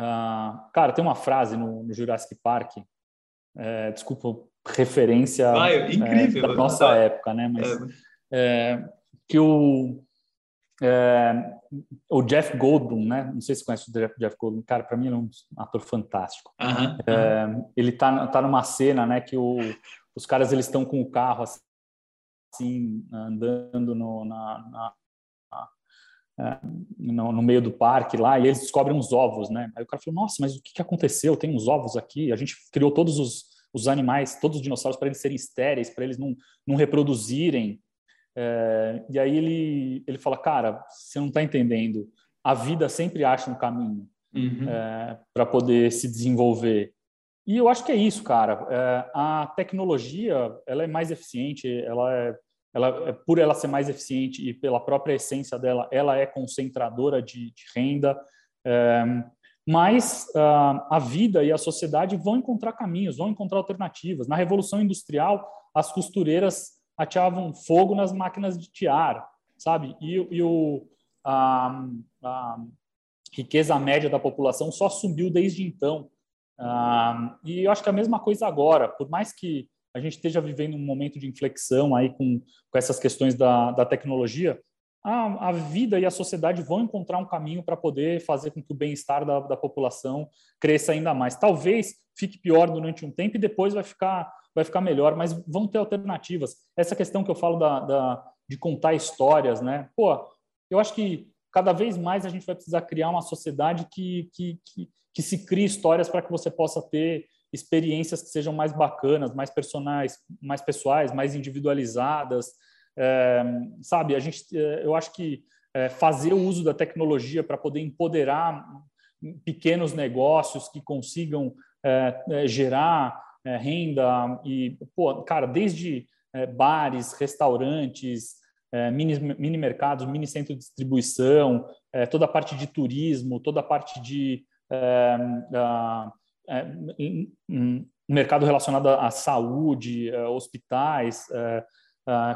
Uh, cara, tem uma frase no, no Jurassic Park, é, desculpa, referência ah, incrível, da nossa época, né? Mas é. que o é, o Jeff Goldblum, né? Não sei se você conhece o Jeff, Jeff Goldblum. Cara, para mim ele é um ator fantástico. Uhum, é, ele tá, tá numa cena, né? Que o, os caras eles estão com o carro assim andando no, na, na, na é, no, no, meio do parque lá e eles descobrem uns ovos, né? Aí o cara falou: Nossa, mas o que, que aconteceu? Tem uns ovos aqui. A gente criou todos os, os animais, todos os dinossauros para eles serem estéreis, para eles não, não reproduzirem. É, e aí ele, ele fala, cara, você não está entendendo. A vida sempre acha um caminho uhum. é, para poder se desenvolver. E eu acho que é isso, cara. É, a tecnologia ela é mais eficiente, ela é, ela, é, por ela ser mais eficiente e pela própria essência dela, ela é concentradora de, de renda. É, mas uh, a vida e a sociedade vão encontrar caminhos, vão encontrar alternativas. Na Revolução Industrial, as costureiras ateavam fogo nas máquinas de tiar, sabe? E, e o, a, a, riqueza média da população só subiu desde então. Ah, e eu acho que a mesma coisa agora, por mais que a gente esteja vivendo um momento de inflexão aí com, com essas questões da, da tecnologia, a, a, vida e a sociedade vão encontrar um caminho para poder fazer com que o bem-estar da, da população cresça ainda mais. Talvez fique pior durante um tempo e depois vai ficar vai ficar melhor, mas vão ter alternativas. Essa questão que eu falo da, da, de contar histórias, né? Pô, eu acho que cada vez mais a gente vai precisar criar uma sociedade que, que, que, que se crie histórias para que você possa ter experiências que sejam mais bacanas, mais personais, mais pessoais, mais individualizadas. É, sabe, a gente, é, eu acho que é, fazer o uso da tecnologia para poder empoderar pequenos negócios que consigam é, é, gerar é, renda e, pô, cara, desde bares, restaurantes, mini, mini mercados, mini centro de distribuição, toda a parte de turismo, toda a parte de mercado relacionado à saúde, hospitais,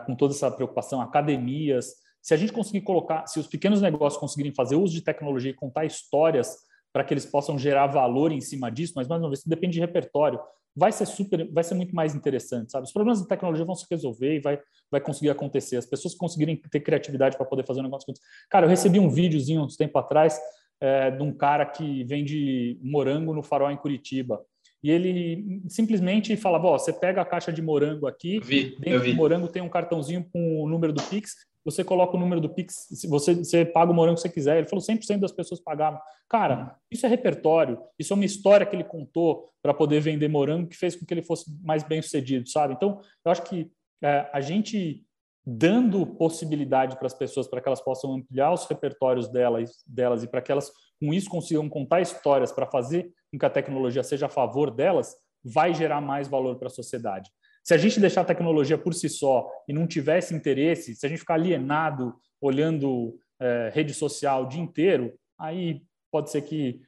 com toda essa preocupação, academias. Se a gente conseguir colocar, se os pequenos negócios conseguirem fazer uso de tecnologia e contar histórias para que eles possam gerar valor em cima disso, mas mais uma vez, isso depende de repertório, vai ser super, vai ser muito mais interessante, sabe? Os problemas da tecnologia vão se resolver e vai, vai conseguir acontecer. As pessoas conseguirem ter criatividade para poder fazer um negócio. Cara, eu recebi um videozinho uns tempo atrás é, de um cara que vende morango no farol em Curitiba. E ele simplesmente falava: Ó, você pega a caixa de morango aqui, vi, dentro do morango tem um cartãozinho com o número do Pix, você coloca o número do Pix, você, você paga o morango que você quiser. Ele falou 100% das pessoas pagavam. Cara, isso é repertório, isso é uma história que ele contou para poder vender morango que fez com que ele fosse mais bem sucedido, sabe? Então, eu acho que é, a gente dando possibilidade para as pessoas para que elas possam ampliar os repertórios delas, delas e para que elas com isso consigam contar histórias para fazer com que a tecnologia seja a favor delas, vai gerar mais valor para a sociedade. Se a gente deixar a tecnologia por si só e não tivesse interesse, se a gente ficar alienado olhando é, rede social o dia inteiro, aí pode ser que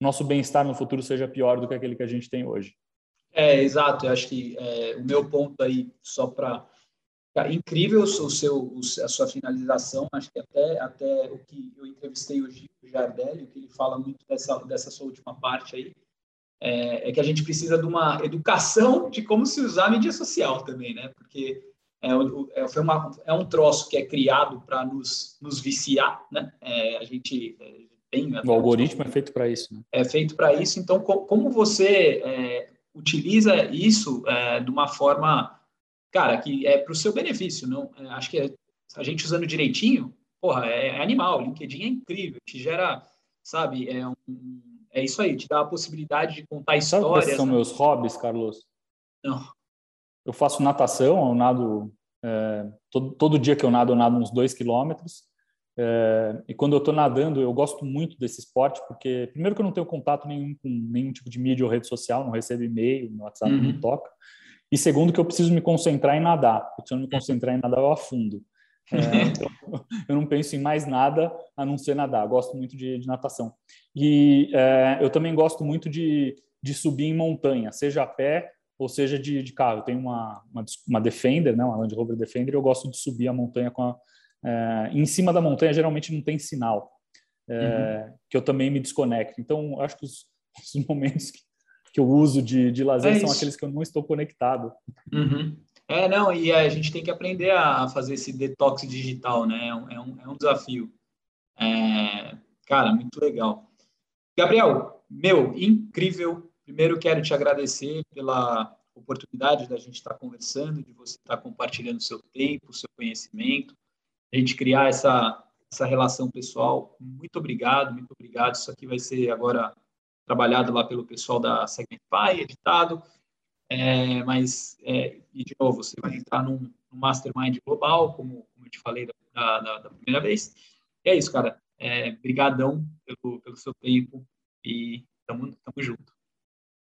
nosso bem-estar no futuro seja pior do que aquele que a gente tem hoje. É, exato. Eu acho que é, o meu ponto aí, só para incrível o seu, a sua finalização. Acho que até, até o que eu entrevistei hoje, o Jardelli, que ele fala muito dessa, dessa sua última parte aí, é, é, que a gente precisa de uma educação de como se usar a mídia social também, né? Porque é, é, uma, é um troço que é criado para nos, nos viciar, né? É, a gente é, tem... O algoritmo é feito para isso, né? É feito para isso. Então, co como você é, utiliza isso de uma forma, cara, que é para o seu benefício, não? acho que a gente usando direitinho, porra, é, animal. O LinkedIn é incrível, te gera, sabe, é um é isso aí, te dá a possibilidade de contar histórias. Sabe são né? meus hobbies, Carlos? Não. Eu faço natação, eu nado é, todo, todo, dia que eu nado, eu nado uns dois quilômetros. É, e quando eu estou nadando, eu gosto muito desse esporte, porque, primeiro, que eu não tenho contato nenhum com nenhum tipo de mídia ou rede social, não recebo e-mail, no WhatsApp uhum. não toca. E segundo, que eu preciso me concentrar em nadar, porque se eu não me concentrar em nadar, eu afundo. É, então, eu não penso em mais nada a não ser nadar. Eu gosto muito de, de natação. E é, eu também gosto muito de, de subir em montanha, seja a pé ou seja de, de carro. Eu tenho uma, uma, uma, Defender, né, uma Land Rover Defender, e eu gosto de subir a montanha com a, é, em cima da montanha geralmente não tem sinal, é, uhum. que eu também me desconecto. Então, acho que os, os momentos que, que, eu uso de, de lazer é são aqueles que eu não estou conectado. Uhum. É, não, e a gente tem que aprender a fazer esse detox digital, né? É um, é um, é um desafio. É, cara, muito legal. Gabriel, meu, incrível. Primeiro quero te agradecer pela oportunidade da gente estar conversando, de você estar compartilhando seu tempo, seu conhecimento, a gente criar essa, essa relação pessoal. Muito obrigado, muito obrigado. Isso aqui vai ser agora trabalhado lá pelo pessoal da Segmentify, editado. É, mas, é, e de novo, você vai entrar num, num mastermind global, como, como eu te falei da, da, da primeira vez. E é isso, cara. É, brigadão pelo, pelo seu tempo e tamo, tamo junto.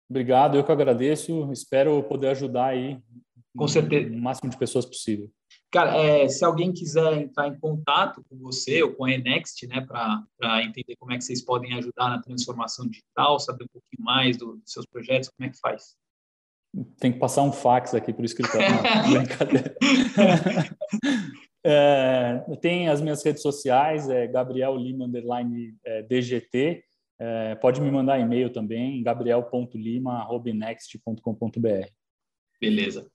Obrigado, eu que agradeço. Espero poder ajudar aí com certeza. o máximo de pessoas possível. Cara, é, se alguém quiser entrar em contato com você ou com a Enext, né, para entender como é que vocês podem ajudar na transformação digital, saber um pouquinho mais do, dos seus projetos, como é que faz? Tem que passar um fax aqui para o escritório. brincadeira. é, tem as minhas redes sociais, é Gabriel Lima underline é, DGT. É, pode me mandar e-mail também, gabriel.lima.next.com.br. Beleza.